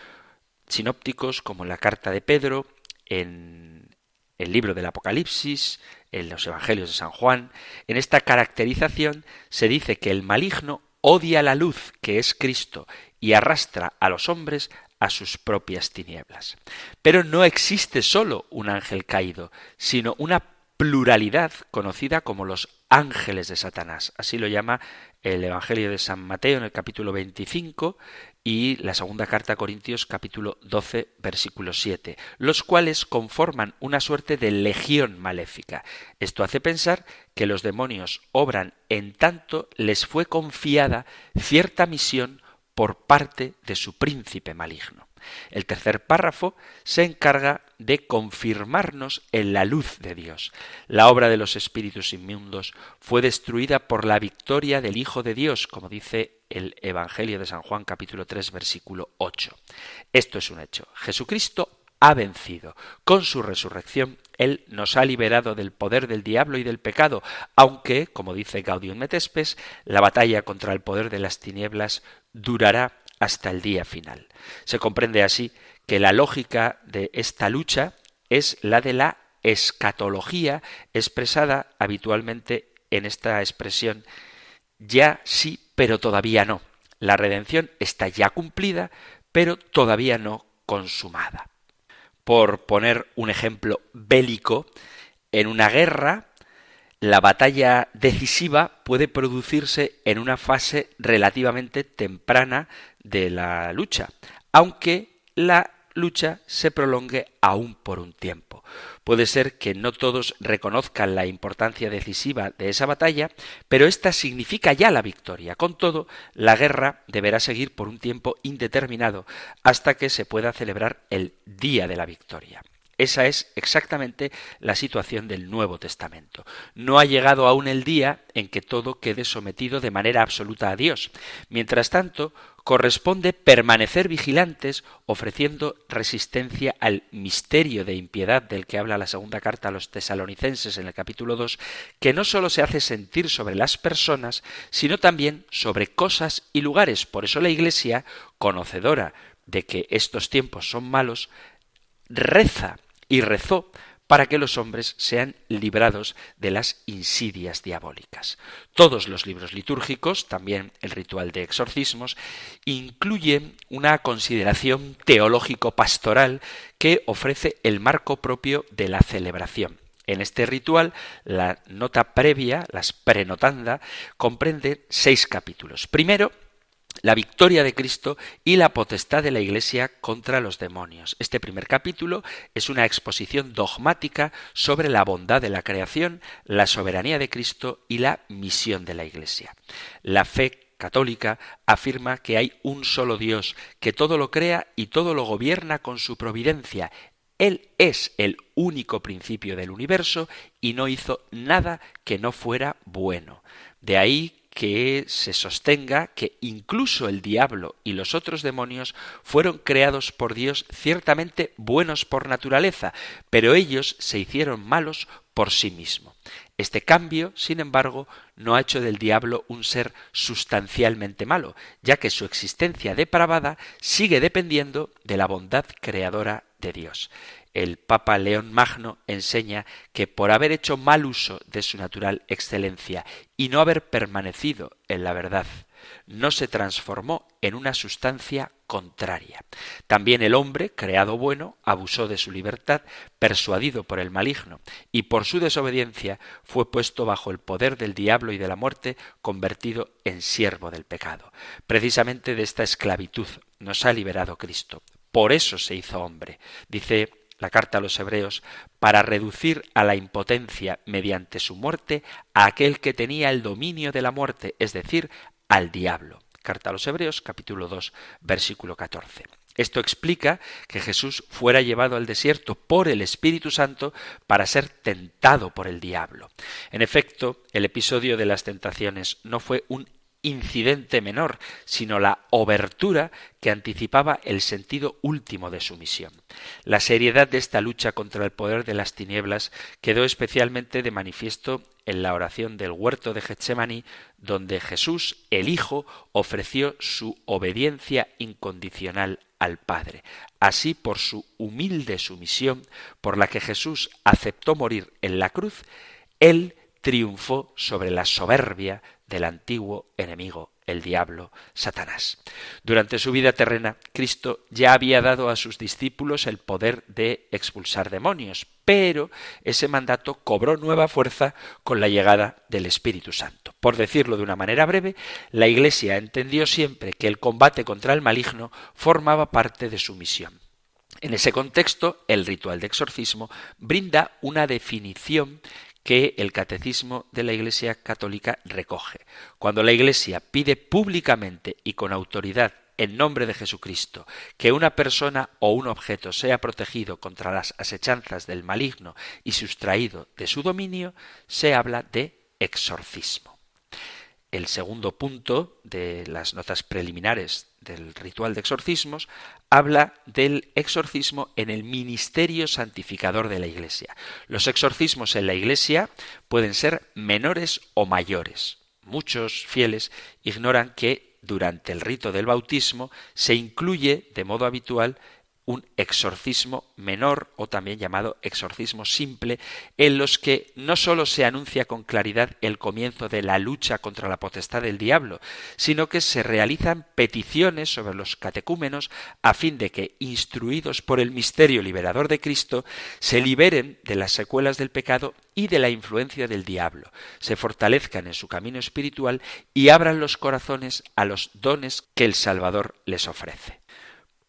sinópticos como en la carta de Pedro, en el libro del Apocalipsis, en los Evangelios de San Juan. En esta caracterización se dice que el maligno odia la luz que es Cristo y arrastra a los hombres a sus propias tinieblas. Pero no existe solo un ángel caído, sino una pluralidad conocida como los ángeles de Satanás. Así lo llama el Evangelio de San Mateo en el capítulo 25 y la segunda carta a Corintios capítulo 12 versículo 7, los cuales conforman una suerte de legión maléfica. Esto hace pensar que los demonios obran en tanto les fue confiada cierta misión por parte de su príncipe maligno. El tercer párrafo se encarga de confirmarnos en la luz de Dios. La obra de los espíritus inmundos fue destruida por la victoria del Hijo de Dios, como dice el Evangelio de San Juan capítulo 3 versículo 8. Esto es un hecho. Jesucristo ha vencido. Con su resurrección, Él nos ha liberado del poder del diablo y del pecado, aunque, como dice Gaudium et la batalla contra el poder de las tinieblas durará hasta el día final. Se comprende así que la lógica de esta lucha es la de la escatología expresada habitualmente en esta expresión ya sí, pero todavía no. La redención está ya cumplida, pero todavía no consumada. Por poner un ejemplo bélico, en una guerra la batalla decisiva puede producirse en una fase relativamente temprana de la lucha, aunque la lucha se prolongue aún por un tiempo. Puede ser que no todos reconozcan la importancia decisiva de esa batalla, pero esta significa ya la victoria. Con todo, la guerra deberá seguir por un tiempo indeterminado hasta que se pueda celebrar el día de la victoria. Esa es exactamente la situación del Nuevo Testamento. No ha llegado aún el día en que todo quede sometido de manera absoluta a Dios. Mientras tanto, corresponde permanecer vigilantes ofreciendo resistencia al misterio de impiedad del que habla la segunda carta a los tesalonicenses en el capítulo 2, que no sólo se hace sentir sobre las personas, sino también sobre cosas y lugares. Por eso la Iglesia, conocedora de que estos tiempos son malos, reza y rezó para que los hombres sean librados de las insidias diabólicas. Todos los libros litúrgicos, también el ritual de exorcismos, incluyen una consideración teológico-pastoral que ofrece el marco propio de la celebración. En este ritual, la nota previa, las prenotanda, comprende seis capítulos. Primero, la victoria de Cristo y la potestad de la Iglesia contra los demonios. Este primer capítulo es una exposición dogmática sobre la bondad de la creación, la soberanía de Cristo y la misión de la Iglesia. La fe católica afirma que hay un solo Dios, que todo lo crea y todo lo gobierna con su providencia. Él es el único principio del universo y no hizo nada que no fuera bueno. De ahí que se sostenga que incluso el diablo y los otros demonios fueron creados por Dios ciertamente buenos por naturaleza, pero ellos se hicieron malos por sí mismo. Este cambio, sin embargo, no ha hecho del diablo un ser sustancialmente malo, ya que su existencia depravada sigue dependiendo de la bondad creadora de Dios el Papa León Magno enseña que por haber hecho mal uso de su natural excelencia y no haber permanecido en la verdad, no se transformó en una sustancia contraria. También el hombre, creado bueno, abusó de su libertad, persuadido por el maligno, y por su desobediencia fue puesto bajo el poder del diablo y de la muerte, convertido en siervo del pecado. Precisamente de esta esclavitud nos ha liberado Cristo. Por eso se hizo hombre. Dice la carta a los hebreos, para reducir a la impotencia mediante su muerte a aquel que tenía el dominio de la muerte, es decir, al diablo. Carta a los hebreos, capítulo 2, versículo 14. Esto explica que Jesús fuera llevado al desierto por el Espíritu Santo para ser tentado por el diablo. En efecto, el episodio de las tentaciones no fue un incidente menor, sino la obertura que anticipaba el sentido último de su misión. La seriedad de esta lucha contra el poder de las tinieblas quedó especialmente de manifiesto en la oración del huerto de Getsemaní, donde Jesús, el Hijo, ofreció su obediencia incondicional al Padre. Así, por su humilde sumisión, por la que Jesús aceptó morir en la cruz, Él triunfó sobre la soberbia del antiguo enemigo, el diablo, Satanás. Durante su vida terrena, Cristo ya había dado a sus discípulos el poder de expulsar demonios, pero ese mandato cobró nueva fuerza con la llegada del Espíritu Santo. Por decirlo de una manera breve, la Iglesia entendió siempre que el combate contra el maligno formaba parte de su misión. En ese contexto, el ritual de exorcismo brinda una definición que el catecismo de la Iglesia católica recoge. Cuando la Iglesia pide públicamente y con autoridad en nombre de Jesucristo que una persona o un objeto sea protegido contra las asechanzas del maligno y sustraído de su dominio, se habla de exorcismo. El segundo punto de las notas preliminares del ritual de exorcismos habla del exorcismo en el ministerio santificador de la Iglesia. Los exorcismos en la Iglesia pueden ser menores o mayores. Muchos fieles ignoran que durante el rito del bautismo se incluye de modo habitual un exorcismo menor o también llamado exorcismo simple, en los que no sólo se anuncia con claridad el comienzo de la lucha contra la potestad del diablo, sino que se realizan peticiones sobre los catecúmenos a fin de que, instruidos por el misterio liberador de Cristo, se liberen de las secuelas del pecado y de la influencia del diablo, se fortalezcan en su camino espiritual y abran los corazones a los dones que el Salvador les ofrece.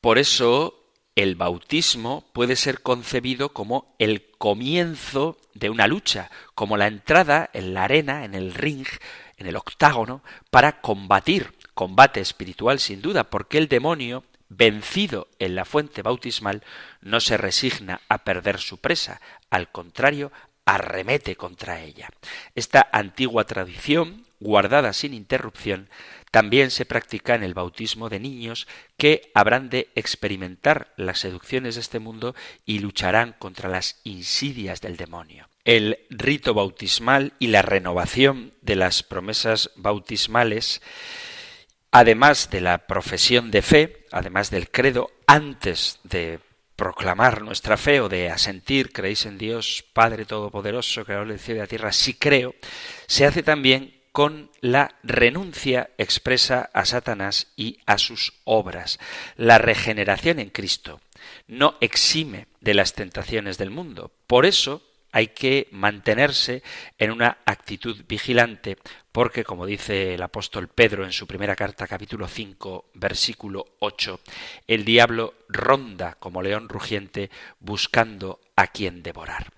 Por eso el bautismo puede ser concebido como el comienzo de una lucha, como la entrada en la arena, en el ring, en el octágono, para combatir, combate espiritual sin duda, porque el demonio, vencido en la fuente bautismal, no se resigna a perder su presa, al contrario, arremete contra ella. Esta antigua tradición, guardada sin interrupción, también se practica en el bautismo de niños que habrán de experimentar las seducciones de este mundo y lucharán contra las insidias del demonio. El rito bautismal y la renovación de las promesas bautismales, además de la profesión de fe, además del credo, antes de proclamar nuestra fe o de asentir, creéis en Dios, Padre Todopoderoso, Creador del cielo y de la tierra, sí creo, se hace también con la renuncia expresa a Satanás y a sus obras. La regeneración en Cristo no exime de las tentaciones del mundo. Por eso hay que mantenerse en una actitud vigilante, porque, como dice el apóstol Pedro en su primera carta, capítulo 5, versículo 8, el diablo ronda como león rugiente buscando a quien devorar.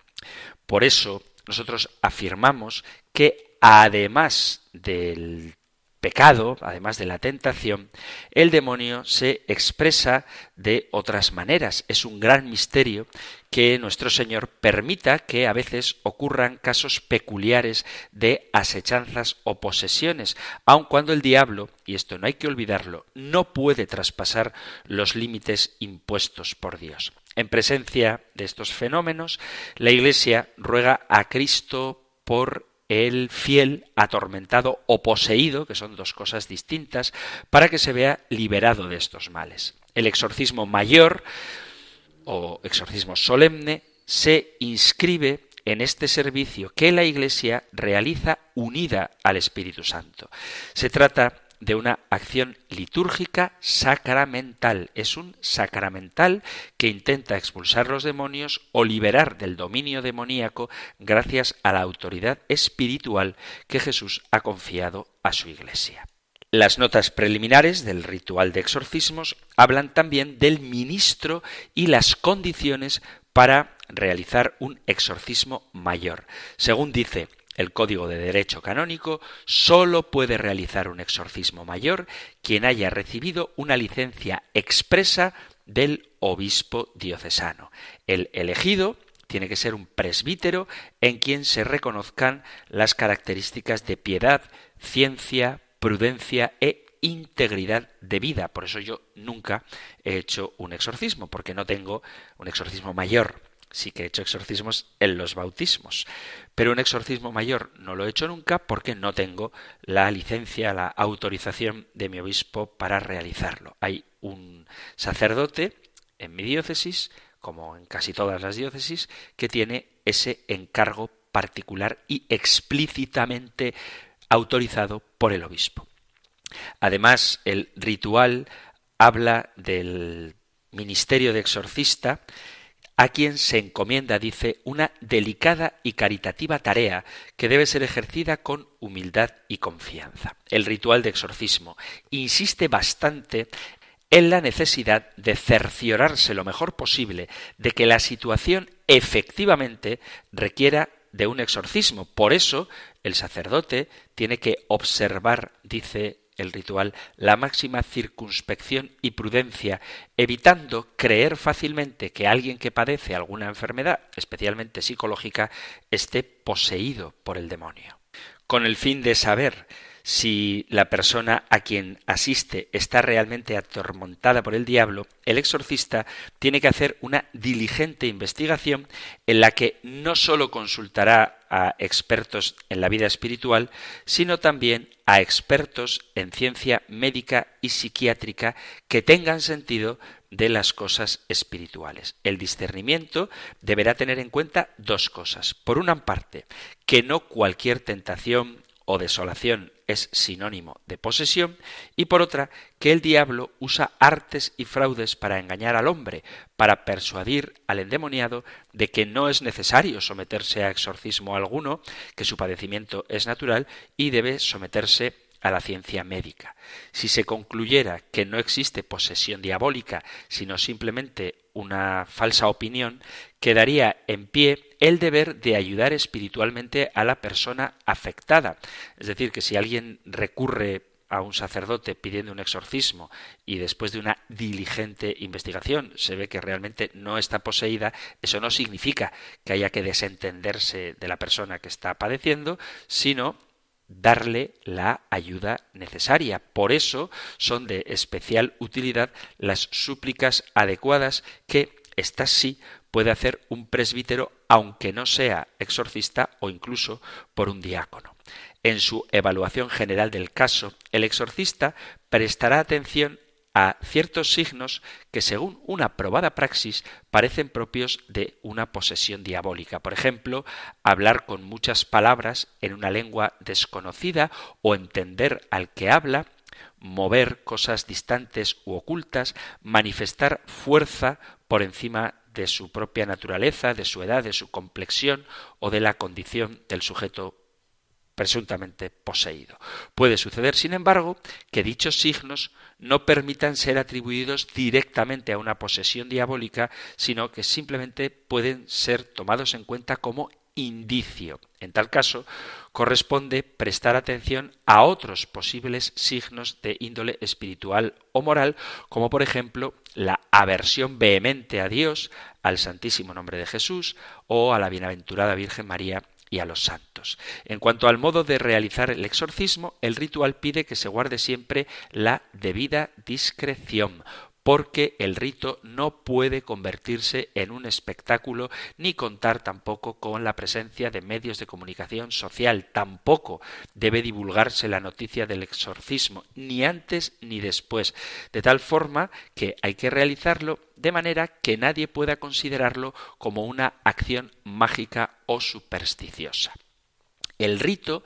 Por eso nosotros afirmamos que además del pecado, además de la tentación, el demonio se expresa de otras maneras. Es un gran misterio que nuestro Señor permita que a veces ocurran casos peculiares de asechanzas o posesiones, aun cuando el diablo, y esto no hay que olvidarlo, no puede traspasar los límites impuestos por Dios. En presencia de estos fenómenos, la Iglesia ruega a Cristo por el fiel atormentado o poseído, que son dos cosas distintas, para que se vea liberado de estos males. El exorcismo mayor o exorcismo solemne se inscribe en este servicio que la Iglesia realiza unida al Espíritu Santo. Se trata de una acción litúrgica sacramental. Es un sacramental que intenta expulsar los demonios o liberar del dominio demoníaco gracias a la autoridad espiritual que Jesús ha confiado a su Iglesia. Las notas preliminares del ritual de exorcismos hablan también del ministro y las condiciones para realizar un exorcismo mayor. Según dice el Código de Derecho Canónico sólo puede realizar un exorcismo mayor quien haya recibido una licencia expresa del obispo diocesano. El elegido tiene que ser un presbítero en quien se reconozcan las características de piedad, ciencia, prudencia e integridad de vida. Por eso yo nunca he hecho un exorcismo, porque no tengo un exorcismo mayor sí que he hecho exorcismos en los bautismos, pero un exorcismo mayor no lo he hecho nunca porque no tengo la licencia, la autorización de mi obispo para realizarlo. Hay un sacerdote en mi diócesis, como en casi todas las diócesis, que tiene ese encargo particular y explícitamente autorizado por el obispo. Además, el ritual habla del ministerio de exorcista a quien se encomienda, dice, una delicada y caritativa tarea que debe ser ejercida con humildad y confianza. El ritual de exorcismo insiste bastante en la necesidad de cerciorarse lo mejor posible de que la situación efectivamente requiera de un exorcismo. Por eso el sacerdote tiene que observar, dice el ritual la máxima circunspección y prudencia, evitando creer fácilmente que alguien que padece alguna enfermedad, especialmente psicológica, esté poseído por el demonio. Con el fin de saber si la persona a quien asiste está realmente atormentada por el diablo, el exorcista tiene que hacer una diligente investigación en la que no sólo consultará a expertos en la vida espiritual, sino también a expertos en ciencia médica y psiquiátrica que tengan sentido de las cosas espirituales. El discernimiento deberá tener en cuenta dos cosas. Por una parte, que no cualquier tentación o desolación es sinónimo de posesión, y por otra, que el diablo usa artes y fraudes para engañar al hombre, para persuadir al endemoniado de que no es necesario someterse a exorcismo alguno, que su padecimiento es natural y debe someterse a la ciencia médica. Si se concluyera que no existe posesión diabólica, sino simplemente una falsa opinión, quedaría en pie el deber de ayudar espiritualmente a la persona afectada. Es decir, que si alguien recurre a un sacerdote pidiendo un exorcismo y después de una diligente investigación se ve que realmente no está poseída, eso no significa que haya que desentenderse de la persona que está padeciendo, sino darle la ayuda necesaria. Por eso son de especial utilidad las súplicas adecuadas que, estas sí, puede hacer un presbítero aunque no sea exorcista o incluso por un diácono. En su evaluación general del caso, el exorcista prestará atención a ciertos signos que, según una probada praxis, parecen propios de una posesión diabólica. Por ejemplo, hablar con muchas palabras en una lengua desconocida o entender al que habla, mover cosas distantes u ocultas, manifestar fuerza por encima de su propia naturaleza, de su edad, de su complexión o de la condición del sujeto presuntamente poseído. Puede suceder, sin embargo, que dichos signos no permitan ser atribuidos directamente a una posesión diabólica, sino que simplemente pueden ser tomados en cuenta como indicio. En tal caso, corresponde prestar atención a otros posibles signos de índole espiritual o moral, como por ejemplo la aversión vehemente a Dios, al Santísimo Nombre de Jesús o a la Bienaventurada Virgen María y a los santos. En cuanto al modo de realizar el exorcismo, el ritual pide que se guarde siempre la debida discreción, porque el rito no puede convertirse en un espectáculo ni contar tampoco con la presencia de medios de comunicación social. Tampoco debe divulgarse la noticia del exorcismo, ni antes ni después, de tal forma que hay que realizarlo de manera que nadie pueda considerarlo como una acción mágica o supersticiosa. El rito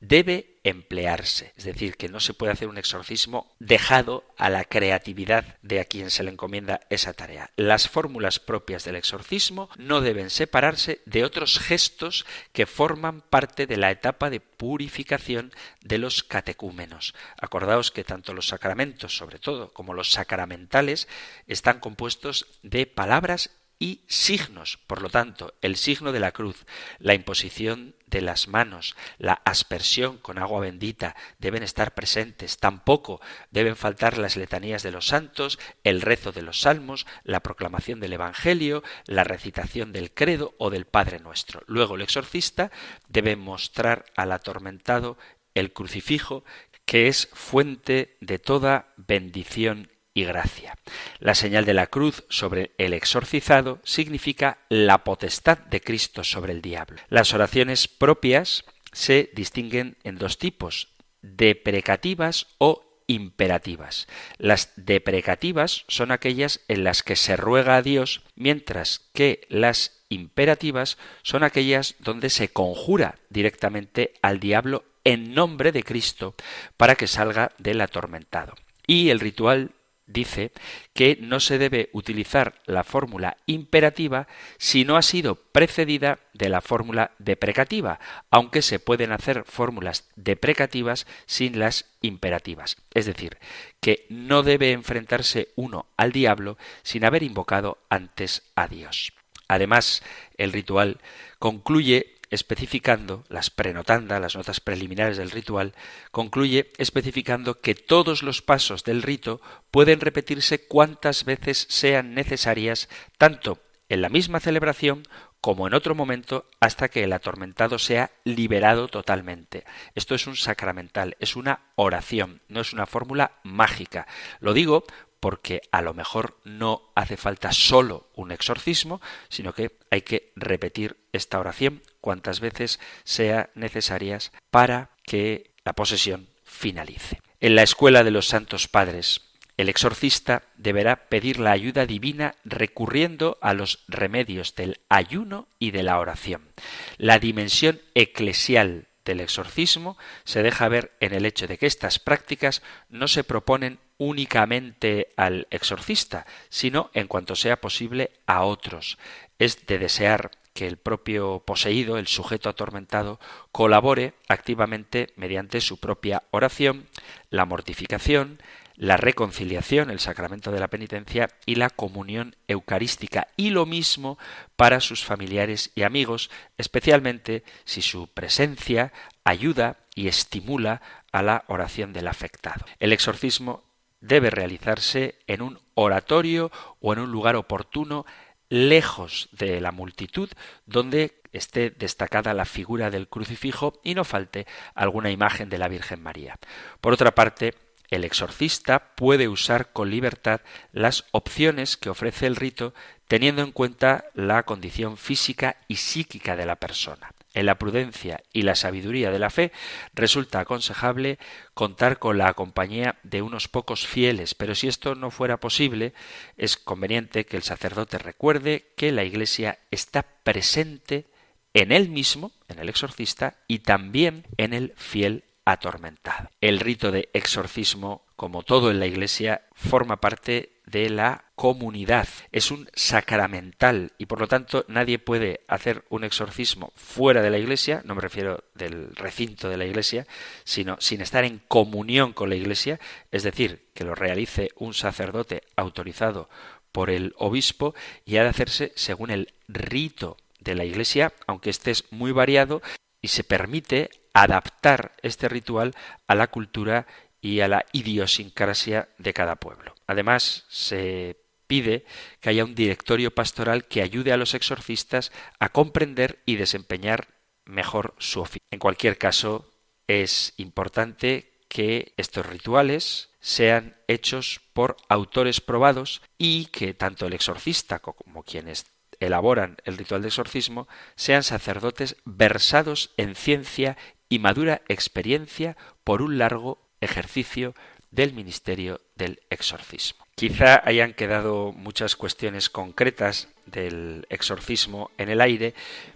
debe emplearse, es decir, que no se puede hacer un exorcismo dejado a la creatividad de a quien se le encomienda esa tarea. Las fórmulas propias del exorcismo no deben separarse de otros gestos que forman parte de la etapa de purificación de los catecúmenos. Acordaos que tanto los sacramentos, sobre todo, como los sacramentales, están compuestos de palabras y signos. Por lo tanto, el signo de la cruz, la imposición de las manos, la aspersión con agua bendita deben estar presentes. Tampoco deben faltar las letanías de los santos, el rezo de los salmos, la proclamación del Evangelio, la recitación del credo o del Padre Nuestro. Luego el exorcista debe mostrar al atormentado el crucifijo, que es fuente de toda bendición gracia. La señal de la cruz sobre el exorcizado significa la potestad de Cristo sobre el diablo. Las oraciones propias se distinguen en dos tipos, deprecativas o imperativas. Las deprecativas son aquellas en las que se ruega a Dios, mientras que las imperativas son aquellas donde se conjura directamente al diablo en nombre de Cristo para que salga del atormentado. Y el ritual dice que no se debe utilizar la fórmula imperativa si no ha sido precedida de la fórmula deprecativa, aunque se pueden hacer fórmulas deprecativas sin las imperativas. Es decir, que no debe enfrentarse uno al diablo sin haber invocado antes a Dios. Además, el ritual concluye especificando las prenotandas, las notas preliminares del ritual, concluye especificando que todos los pasos del rito pueden repetirse cuantas veces sean necesarias, tanto en la misma celebración como en otro momento hasta que el atormentado sea liberado totalmente. Esto es un sacramental, es una oración, no es una fórmula mágica. Lo digo porque a lo mejor no hace falta solo un exorcismo, sino que hay que repetir esta oración cuantas veces sea necesarias para que la posesión finalice. En la escuela de los santos padres, el exorcista deberá pedir la ayuda divina recurriendo a los remedios del ayuno y de la oración. La dimensión eclesial del exorcismo se deja ver en el hecho de que estas prácticas no se proponen únicamente al exorcista, sino en cuanto sea posible a otros. Es de desear que el propio poseído, el sujeto atormentado, colabore activamente mediante su propia oración, la mortificación, la reconciliación, el sacramento de la penitencia y la comunión eucarística. Y lo mismo para sus familiares y amigos, especialmente si su presencia ayuda y estimula a la oración del afectado. El exorcismo debe realizarse en un oratorio o en un lugar oportuno, lejos de la multitud, donde esté destacada la figura del crucifijo y no falte alguna imagen de la Virgen María. Por otra parte, el exorcista puede usar con libertad las opciones que ofrece el rito teniendo en cuenta la condición física y psíquica de la persona. En la prudencia y la sabiduría de la fe resulta aconsejable contar con la compañía de unos pocos fieles, pero si esto no fuera posible, es conveniente que el sacerdote recuerde que la Iglesia está presente en él mismo, en el exorcista, y también en el fiel atormentado. El rito de exorcismo, como todo en la Iglesia, forma parte de la comunidad. Es un sacramental y por lo tanto nadie puede hacer un exorcismo fuera de la Iglesia, no me refiero del recinto de la Iglesia, sino sin estar en comunión con la Iglesia, es decir, que lo realice un sacerdote autorizado por el obispo y ha de hacerse según el rito de la Iglesia, aunque este es muy variado y se permite adaptar este ritual a la cultura y a la idiosincrasia de cada pueblo. Además, se pide que haya un directorio pastoral que ayude a los exorcistas a comprender y desempeñar mejor su oficio. En cualquier caso, es importante que estos rituales sean hechos por autores probados y que tanto el exorcista como quienes elaboran el ritual de exorcismo sean sacerdotes versados en ciencia y madura experiencia por un largo ejercicio del ministerio del exorcismo. Quizá hayan quedado muchas cuestiones concretas del exorcismo en el aire,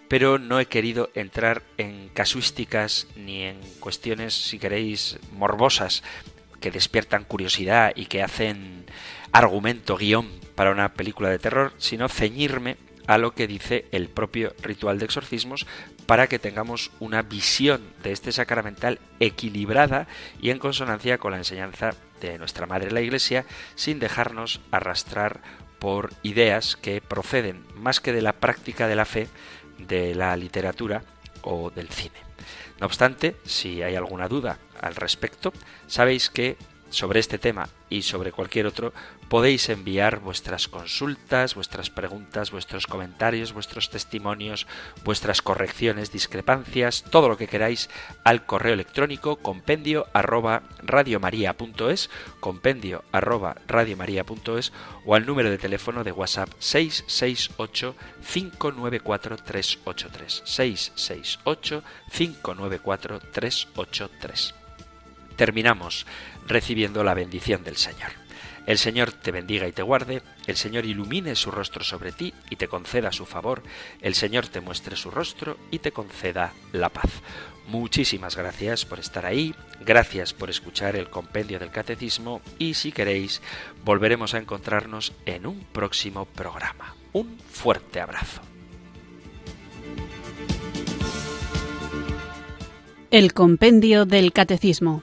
pero no he querido entrar en casuísticas ni en cuestiones, si queréis, morbosas que despiertan curiosidad y que hacen argumento, guion para una película de terror, sino ceñirme a lo que dice el propio ritual de exorcismos para que tengamos una visión de este sacramental equilibrada y en consonancia con la enseñanza de nuestra Madre la Iglesia, sin dejarnos arrastrar por ideas que proceden más que de la práctica de la fe, de la literatura o del cine. No obstante, si hay alguna duda al respecto, sabéis que sobre este tema y sobre cualquier otro, podéis enviar vuestras consultas, vuestras preguntas, vuestros comentarios, vuestros testimonios, vuestras correcciones, discrepancias, todo lo que queráis al correo electrónico compendio arroba radiomaria.es, compendio arroba radiomaria.es o al número de teléfono de WhatsApp 668 594 383 668 594 383. Terminamos recibiendo la bendición del Señor. El Señor te bendiga y te guarde, el Señor ilumine su rostro sobre ti y te conceda su favor, el Señor te muestre su rostro y te conceda la paz. Muchísimas gracias por estar ahí, gracias por escuchar el compendio del catecismo y si queréis volveremos a encontrarnos en un próximo programa. Un fuerte abrazo. El compendio del catecismo